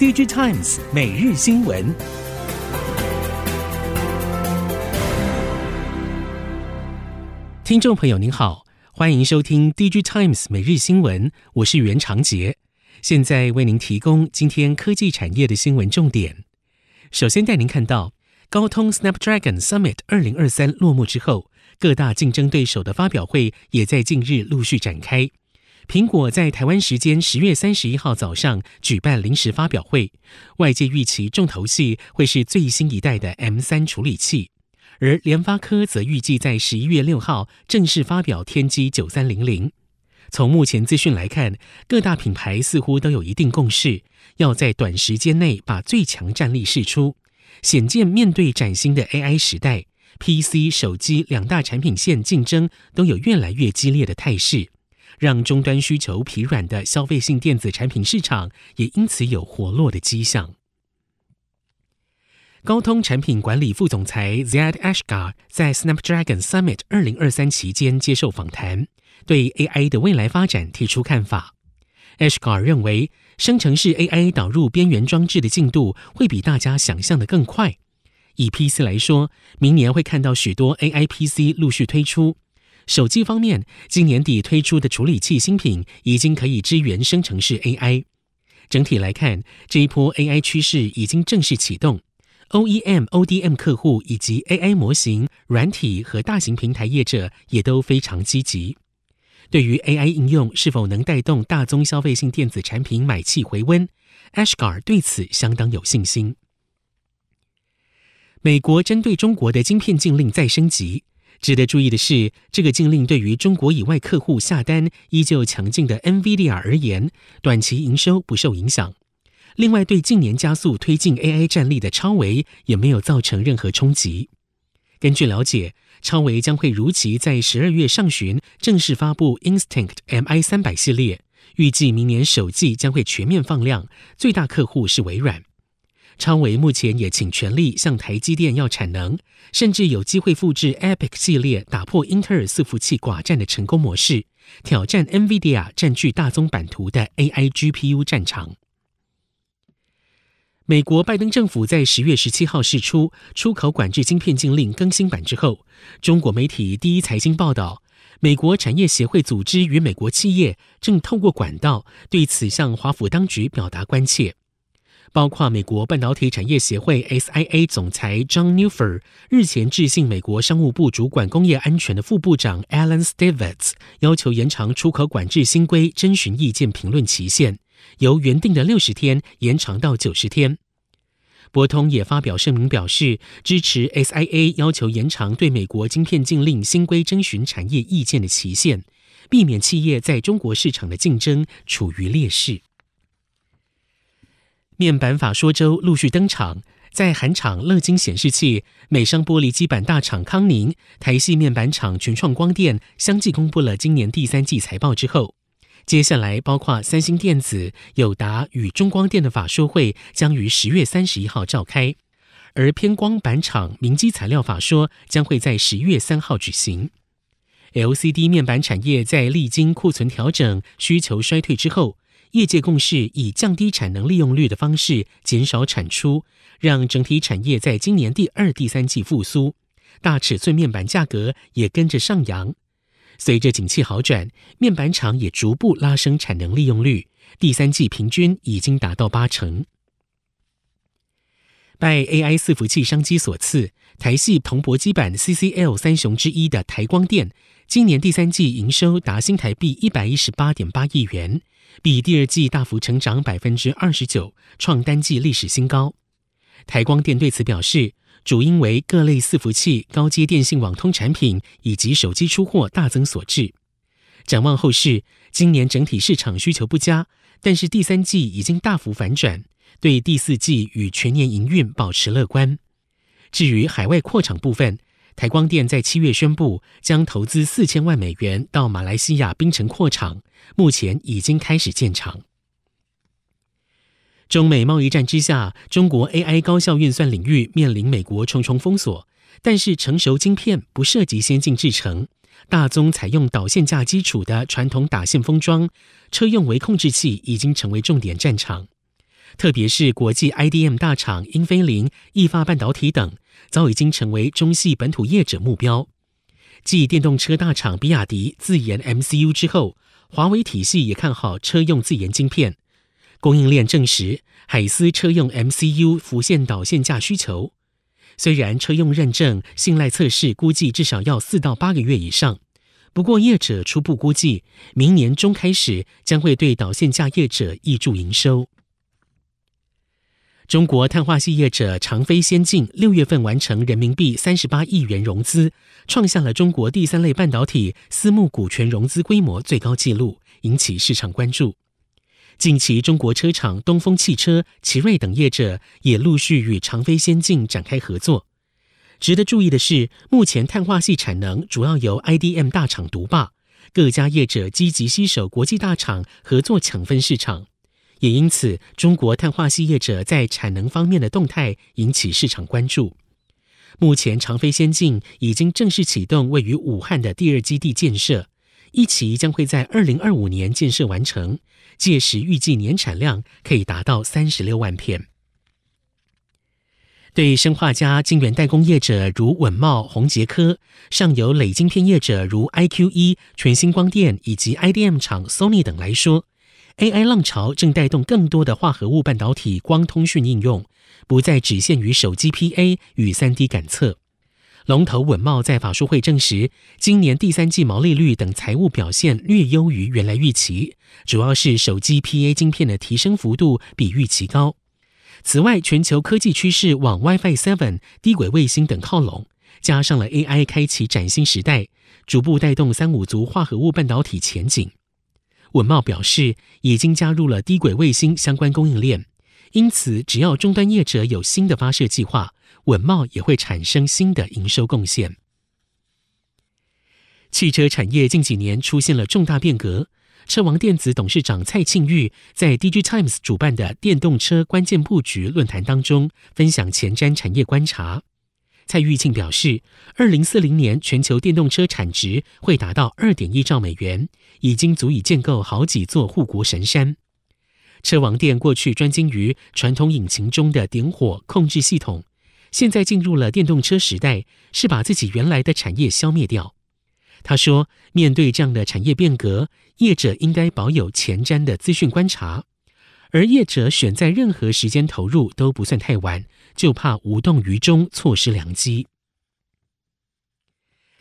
DigiTimes 每日新闻，听众朋友您好，欢迎收听 DigiTimes 每日新闻，我是袁长杰，现在为您提供今天科技产业的新闻重点。首先带您看到高通 Snapdragon Summit 二零二三落幕之后，各大竞争对手的发表会也在近日陆续展开。苹果在台湾时间十月三十一号早上举办临时发表会，外界预期重头戏会是最新一代的 M 三处理器，而联发科则预计在十一月六号正式发表天玑九三零零。从目前资讯来看，各大品牌似乎都有一定共识，要在短时间内把最强战力释出，显见面对崭新的 AI 时代，PC、手机两大产品线竞争都有越来越激烈的态势。让终端需求疲软的消费性电子产品市场也因此有活络的迹象。高通产品管理副总裁 Ziad Ashgar 在 Snapdragon Summit 二零二三期间接受访谈，对 AI 的未来发展提出看法。Ashgar 认为，生成式 AI 导入边缘装置的进度会比大家想象的更快。以 PC 来说，明年会看到许多 AI PC 陆续推出。手机方面，今年底推出的处理器新品已经可以支援生成式 AI。整体来看，这一波 AI 趋势已经正式启动。OEM、ODM 客户以及 AI 模型、软体和大型平台业者也都非常积极。对于 AI 应用是否能带动大宗消费性电子产品买气回温，Ashgar 对此相当有信心。美国针对中国的晶片禁令再升级。值得注意的是，这个禁令对于中国以外客户下单依旧强劲的 NVIDIA 而言，短期营收不受影响。另外，对近年加速推进 AI 战力的超维也没有造成任何冲击。根据了解，超维将会如期在十二月上旬正式发布 Instinct MI 三百系列，预计明年首季将会全面放量，最大客户是微软。超微目前也倾全力向台积电要产能，甚至有机会复制 Epic 系列打破英特尔伺服器寡占的成功模式，挑战 NVIDIA 占据大宗版图的 AI GPU 战场。美国拜登政府在十月十七号释出出口管制晶片禁令更新版之后，中国媒体第一财经报道，美国产业协会组织与美国企业正透过管道对此向华府当局表达关切。包括美国半导体产业协会 SIA 总裁 John Neuffer 日前致信美国商务部主管工业安全的副部长 Alan Stevens，要求延长出口管制新规征询意见评论期限，由原定的六十天延长到九十天。博通也发表声明表示，支持 SIA 要求延长对美国晶片禁令新规征询产业意见的期限，避免企业在中国市场的竞争处于劣势。面板法说周陆续登场，在韩厂乐金显示器、美商玻璃基板大厂康宁、台系面板厂群创光电相继公布了今年第三季财报之后，接下来包括三星电子、友达与中光电的法说会将于十月三十一号召开，而偏光板厂明基材料法说将会在十一月三号举行。LCD 面板产业在历经库存调整、需求衰退之后。业界共识以降低产能利用率的方式减少产出，让整体产业在今年第二、第三季复苏，大尺寸面板价格也跟着上扬。随着景气好转，面板厂也逐步拉升产能利用率，第三季平均已经达到八成。拜 AI 伺服器商机所赐，台系蓬勃基板 CCL 三雄之一的台光电，今年第三季营收达新台币一百一十八点八亿元。比第二季大幅成长百分之二十九，创单季历史新高。台光电对此表示，主因为各类伺服器、高阶电信网通产品以及手机出货大增所致。展望后市，今年整体市场需求不佳，但是第三季已经大幅反转，对第四季与全年营运保持乐观。至于海外扩厂部分，台光电在七月宣布，将投资四千万美元到马来西亚槟城扩厂，目前已经开始建厂。中美贸易战之下，中国 AI 高效运算领域面临美国重重封锁，但是成熟晶片不涉及先进制程，大宗采用导线架基础的传统打线封装、车用微控制器已经成为重点战场。特别是国际 IDM 大厂英飞凌、意法半导体等，早已经成为中系本土业者目标。继电动车大厂比亚迪自研 MCU 之后，华为体系也看好车用自研晶片。供应链证实，海思车用 MCU 浮现导线架需求。虽然车用认证、信赖测试估计至少要四到八个月以上，不过业者初步估计，明年中开始将会对导线架业者挹注营收。中国碳化矽业者长飞先进六月份完成人民币三十八亿元融资，创下了中国第三类半导体私募股权融资规模最高纪录，引起市场关注。近期，中国车厂东风汽车、奇瑞等业者也陆续与长飞先进展开合作。值得注意的是，目前碳化矽产能主要由 IDM 大厂独霸，各家业者积极携手国际大厂合作抢分市场。也因此，中国碳化矽业者在产能方面的动态引起市场关注。目前，长飞先进已经正式启动位于武汉的第二基地建设，一期将会在二零二五年建设完成，届时预计年产量可以达到三十六万片。对生化加晶圆代工业者如稳茂、宏杰科，上游磊晶片业者如 IQE、全新光电以及 IDM 厂 Sony 等来说，AI 浪潮正带动更多的化合物半导体光通讯应用，不再只限于手机 PA 与 3D 感测。龙头稳茂在法说会证实，今年第三季毛利率等财务表现略优于原来预期，主要是手机 PA 晶片的提升幅度比预期高。此外，全球科技趋势往 WiFi 7、低轨卫星等靠拢，加上了 AI 开启崭新时代，逐步带动三五族化合物半导体前景。稳茂表示，已经加入了低轨卫星相关供应链，因此只要终端业者有新的发射计划，稳茂也会产生新的营收贡献。汽车产业近几年出现了重大变革，车王电子董事长蔡庆玉在 DigiTimes 主办的电动车关键布局论坛当中分享前瞻产业观察。蔡玉庆表示，二零四零年全球电动车产值会达到二点一兆美元，已经足以建构好几座护国神山。车王电过去专精于传统引擎中的点火控制系统，现在进入了电动车时代，是把自己原来的产业消灭掉。他说，面对这样的产业变革，业者应该保有前瞻的资讯观察。而业者选在任何时间投入都不算太晚，就怕无动于衷，错失良机。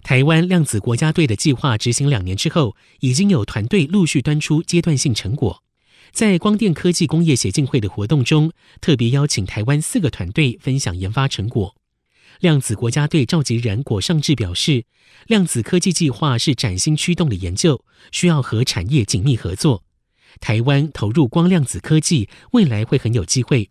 台湾量子国家队的计划执行两年之后，已经有团队陆续端出阶段性成果。在光电科技工业协进会的活动中，特别邀请台湾四个团队分享研发成果。量子国家队召集人果尚志表示，量子科技计划是崭新驱动的研究，需要和产业紧密合作。台湾投入光量子科技，未来会很有机会。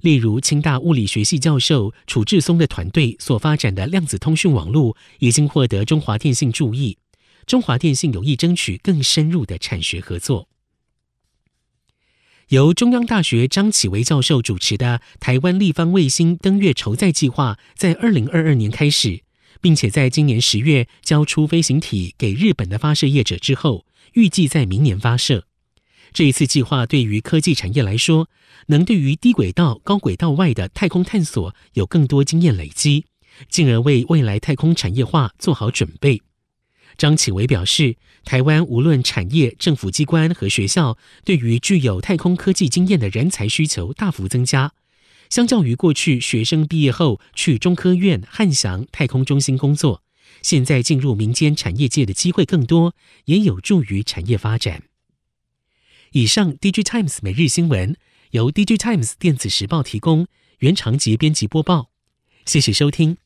例如，清大物理学系教授楚志松的团队所发展的量子通讯网络，已经获得中华电信注意。中华电信有意争取更深入的产学合作。由中央大学张启维教授主持的台湾立方卫星登月筹载计划，在二零二二年开始，并且在今年十月交出飞行体给日本的发射业者之后，预计在明年发射。这一次计划对于科技产业来说，能对于低轨道、高轨道外的太空探索有更多经验累积，进而为未来太空产业化做好准备。张启维表示，台湾无论产业、政府机关和学校，对于具有太空科技经验的人才需求大幅增加。相较于过去学生毕业后去中科院、汉翔太空中心工作，现在进入民间产业界的机会更多，也有助于产业发展。以上，DigiTimes 每日新闻由 DigiTimes 电子时报提供，原长节编辑播报。谢谢收听。